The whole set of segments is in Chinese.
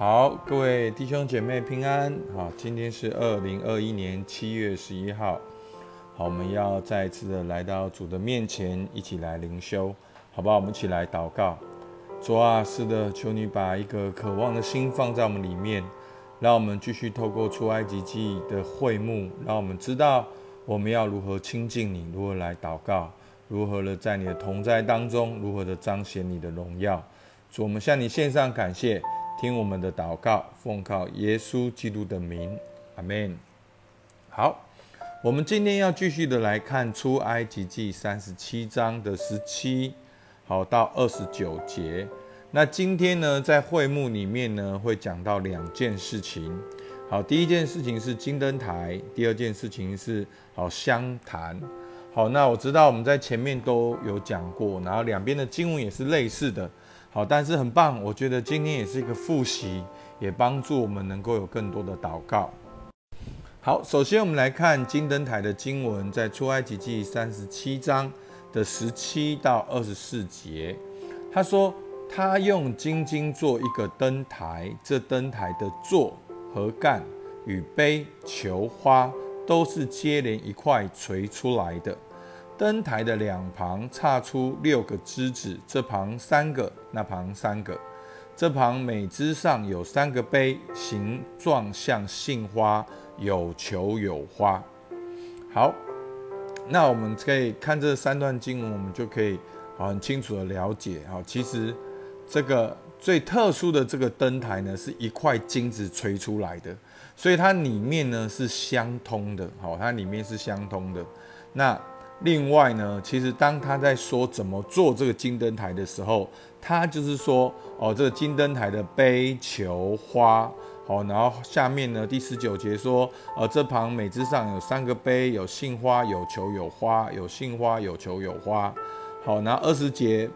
好，各位弟兄姐妹平安。好，今天是二零二一年七月十一号。好，我们要再一次的来到主的面前，一起来灵修，好不好？我们一起来祷告。主啊，是的，求你把一个渴望的心放在我们里面，让我们继续透过出埃及记的会幕，让我们知道我们要如何亲近你，如何来祷告，如何的在你的同在当中，如何的彰显你的荣耀。主，我们向你献上感谢。听我们的祷告，奉靠耶稣基督的名，阿门。好，我们今天要继续的来看出埃及记三十七章的十七，好到二十九节。那今天呢，在会幕里面呢，会讲到两件事情。好，第一件事情是金灯台，第二件事情是好香坛。好，那我知道我们在前面都有讲过，然后两边的经文也是类似的。好，但是很棒，我觉得今天也是一个复习，也帮助我们能够有更多的祷告。好，首先我们来看金灯台的经文，在出埃及记三十七章的十七到二十四节，他说他用金金做一个灯台，这灯台的座和干与杯球花都是接连一块锤出来的。灯台的两旁插出六个枝子，这旁三个，那旁三个。这旁每枝上有三个杯，形状像杏花，有球有花。好，那我们可以看这三段经文，我们就可以很清楚的了解。哈，其实这个最特殊的这个灯台呢，是一块金子锤出来的，所以它里面呢是相通的。好，它里面是相通的。那另外呢，其实当他在说怎么做这个金灯台的时候，他就是说，哦，这个金灯台的杯、球、花，好，然后下面呢，第十九节说，呃，这旁每只上有三个杯，有杏花，有球，有花，有杏花，有球，有花，好，然后二十节，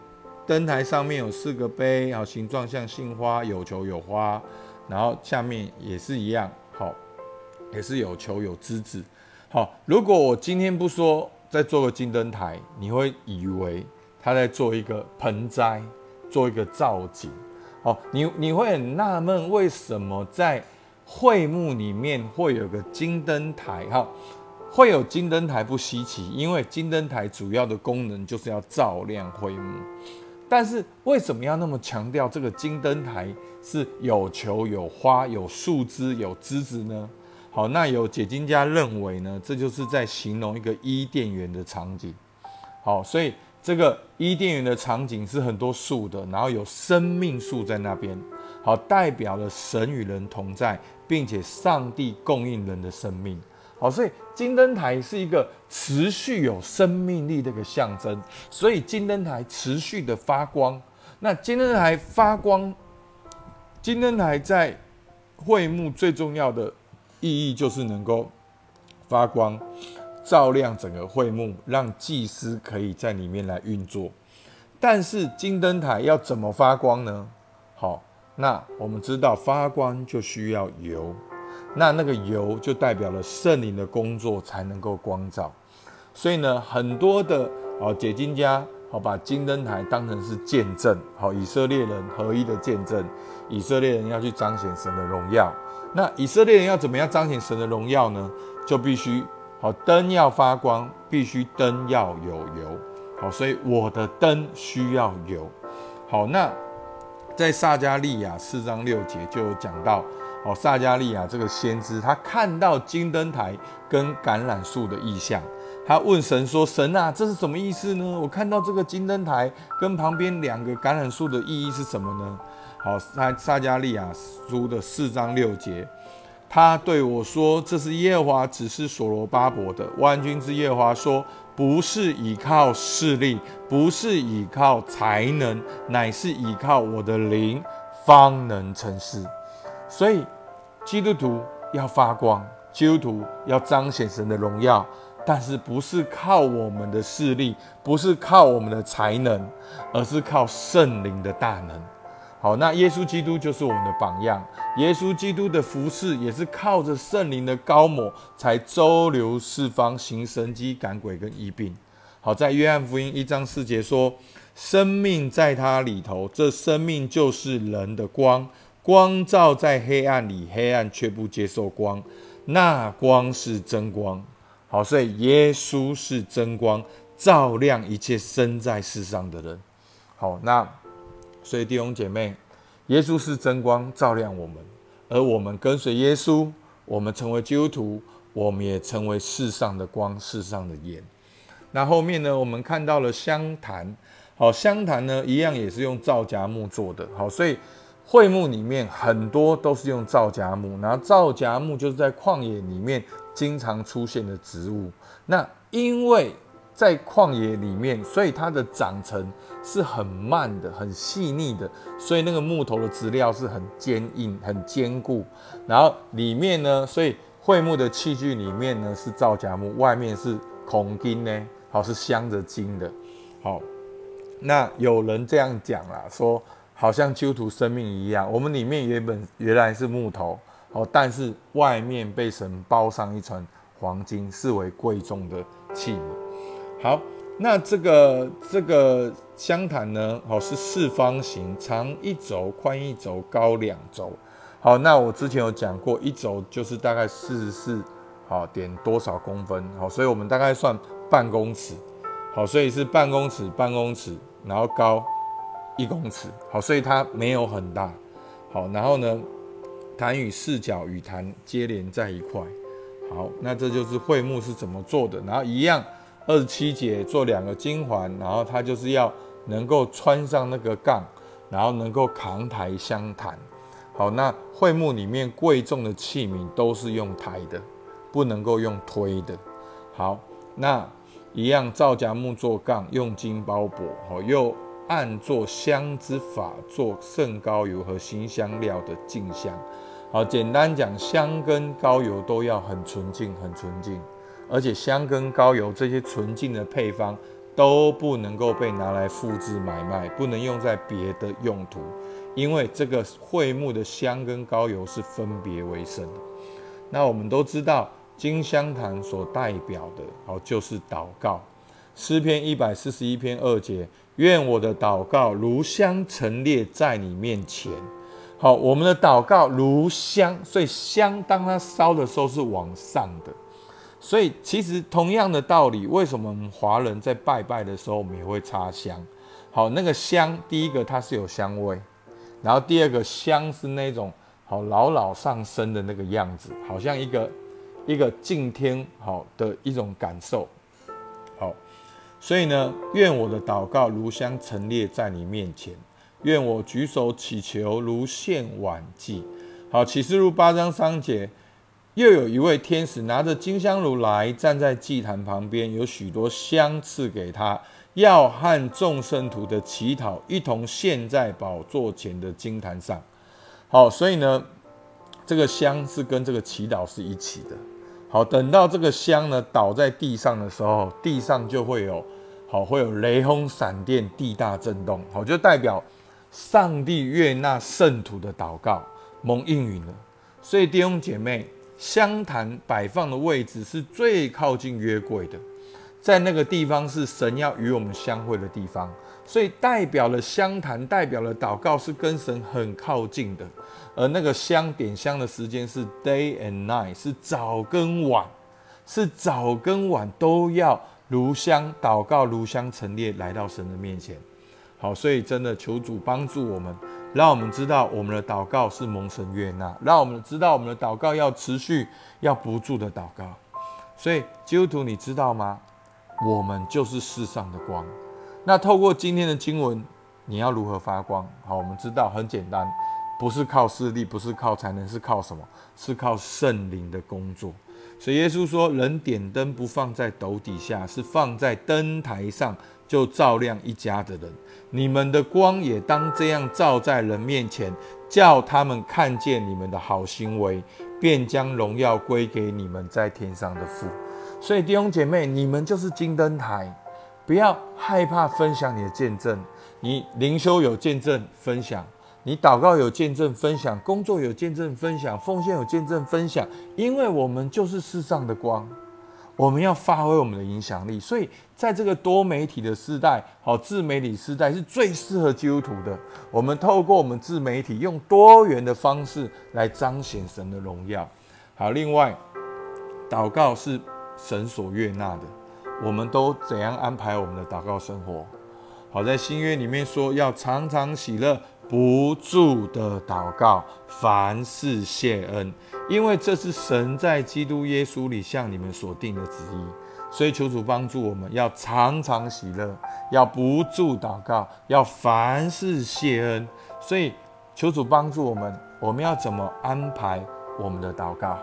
灯台上面有四个杯，好，形状像杏花，有球，有花，然后下面也是一样，好，也是有球有枝子，好，如果我今天不说。再做个金灯台，你会以为他在做一个盆栽，做一个造景。哦，你你会很纳闷，为什么在会幕里面会有个金灯台？哈，会有金灯台不稀奇，因为金灯台主要的功能就是要照亮会幕。但是为什么要那么强调这个金灯台是有球、有花、有树枝、有枝子呢？好，那有解经家认为呢，这就是在形容一个伊甸园的场景。好，所以这个伊甸园的场景是很多树的，然后有生命树在那边，好，代表了神与人同在，并且上帝供应人的生命。好，所以金灯台是一个持续有生命力的一个象征，所以金灯台持续的发光。那金灯台发光，金灯台在会幕最重要的。意义就是能够发光，照亮整个会幕，让祭司可以在里面来运作。但是金灯台要怎么发光呢？好，那我们知道发光就需要油，那那个油就代表了圣灵的工作才能够光照。所以呢，很多的哦解经家好把金灯台当成是见证，好以色列人合一的见证，以色列人要去彰显神的荣耀。那以色列人要怎么样彰显神的荣耀呢？就必须好灯要发光，必须灯要有油。好，所以我的灯需要油。好，那在撒加利亚四章六节就讲到，哦，撒加利亚这个先知他看到金灯台跟橄榄树的意象，他问神说：“神啊，这是什么意思呢？我看到这个金灯台跟旁边两个橄榄树的意义是什么呢？”好，撒撒加利亚书的四章六节，他对我说：“这是耶和华指示所罗巴伯的。万军之耶和华说，不是依靠势力，不是依靠才能，乃是依靠我的灵，方能成事。所以，基督徒要发光，基督徒要彰显神的荣耀，但是不是靠我们的势力，不是靠我们的才能，而是靠圣灵的大能。”好，那耶稣基督就是我们的榜样。耶稣基督的服饰也是靠着圣灵的高抹，才周流四方，行神迹、赶鬼跟医病。好，在约翰福音一章四节说：“生命在他里头，这生命就是人的光，光照在黑暗里，黑暗却不接受光。那光是真光。好，所以耶稣是真光，照亮一切生在世上的人。好，那所以弟兄姐妹，耶稣是真光，照亮我们，而我们跟随耶稣，我们成为基督徒，我们也成为世上的光，世上的盐。那后面呢，我们看到了香坛。好，香坛呢，一样也是用皂荚木做的。好，所以会幕里面很多都是用皂荚木，然后皂荚木就是在旷野里面经常出现的植物。那因为在旷野里面，所以它的长成是很慢的、很细腻的，所以那个木头的质料是很坚硬、很坚固。然后里面呢，所以桧木的器具里面呢是皂荚木，外面是孔金呢，好是镶着金的。好。那有人这样讲啦，说好像基督徒生命一样，我们里面原本原来是木头哦，但是外面被神包上一层黄金，视为贵重的器皿。好，那这个这个香坛呢，好是四方形，长一轴，宽一轴，高两轴。好，那我之前有讲过，一轴就是大概四十四好点多少公分，好，所以我们大概算半公尺。好，所以是半公尺，半公尺，然后高一公尺。好，所以它没有很大。好，然后呢，坛与四角与坛接连在一块。好，那这就是会幕是怎么做的。然后一样，二十七节做两个金环，然后它就是要能够穿上那个杠，然后能够扛抬香坛。好，那会幕里面贵重的器皿都是用抬的，不能够用推的。好，那。一样，皂荚木做杠，用金包裹，好，又按做香之法做圣高油和新香料的镜香。好，简单讲，香跟高油都要很纯净，很纯净，而且香跟膏油这些纯净的配方都不能够被拿来复制买卖，不能用在别的用途，因为这个桧木的香跟膏油是分别为圣的。那我们都知道。金香坛所代表的，好就是祷告。诗篇一百四十一篇二节，愿我的祷告如香陈列在你面前。好，我们的祷告如香，所以香当它烧的时候是往上的。所以其实同样的道理，为什么我们华人在拜拜的时候，我们也会插香？好，那个香，第一个它是有香味，然后第二个香是那种好老老上升的那个样子，好像一个。一个敬天好的一种感受，好，所以呢，愿我的祷告如香陈列在你面前，愿我举手祈求如献晚祭。好，启示录八章三节，又有一位天使拿着金香炉来，站在祭坛旁边，有许多香赐给他，要和众圣徒的祈祷一同献在宝座前的金坛上。好，所以呢，这个香是跟这个祈祷是一起的。好，等到这个香呢倒在地上的时候，地上就会有好会有雷轰闪电，地大震动，好就代表上帝悦纳圣徒的祷告蒙应允了。所以弟兄姐妹，香坛摆放的位置是最靠近约柜的，在那个地方是神要与我们相会的地方，所以代表了香坛，代表了祷告是跟神很靠近的。而那个香点香的时间是 day and night，是早跟晚，是早跟晚都要炉香祷告，炉香陈列来到神的面前。好，所以真的求主帮助我们，让我们知道我们的祷告是蒙神悦纳，让我们知道我们的祷告要持续，要不住的祷告。所以基督徒，你知道吗？我们就是世上的光。那透过今天的经文，你要如何发光？好，我们知道很简单。不是靠势力，不是靠才能，是靠什么？是靠圣灵的工作。所以耶稣说：“人点灯不放在斗底下，是放在灯台上，就照亮一家的人。你们的光也当这样照在人面前，叫他们看见你们的好行为，便将荣耀归给你们在天上的父。”所以弟兄姐妹，你们就是金灯台，不要害怕分享你的见证。你灵修有见证分享。你祷告有见证分享，工作有见证分享，奉献有见证分享，因为我们就是世上的光，我们要发挥我们的影响力。所以，在这个多媒体的时代，好自媒体时代是最适合基督徒的。我们透过我们自媒体，用多元的方式来彰显神的荣耀。好，另外，祷告是神所悦纳的。我们都怎样安排我们的祷告生活？好，在新约里面说，要常常喜乐，不住的祷告，凡事谢恩，因为这是神在基督耶稣里向你们所定的旨意。所以求主帮助我们，要常常喜乐，要不住祷告，要凡事谢恩。所以求主帮助我们，我们要怎么安排我们的祷告？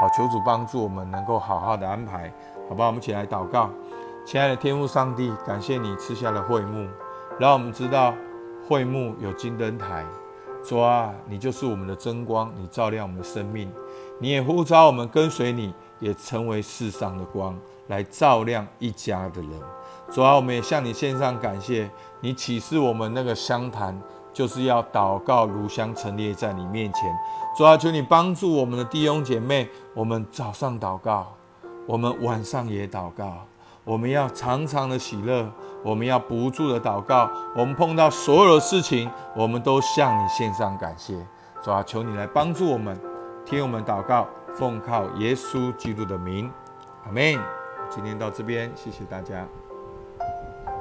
好，求主帮助我们能够好好的安排，好吧？我们一起来祷告。亲爱的天父上帝，感谢你赐下了会幕，让我们知道会幕有金灯台。主啊，你就是我们的真光，你照亮我们的生命。你也呼召我们跟随你，也成为世上的光，来照亮一家的人。主啊，我们也向你献上感谢。你启示我们那个香坛，就是要祷告如香陈列在你面前。主啊，求你帮助我们的弟兄姐妹，我们早上祷告，我们晚上也祷告。我们要常常的喜乐，我们要不住的祷告。我们碰到所有的事情，我们都向你献上感谢。主啊，求你来帮助我们，听我们祷告，奉靠耶稣基督的名，阿门。今天到这边，谢谢大家。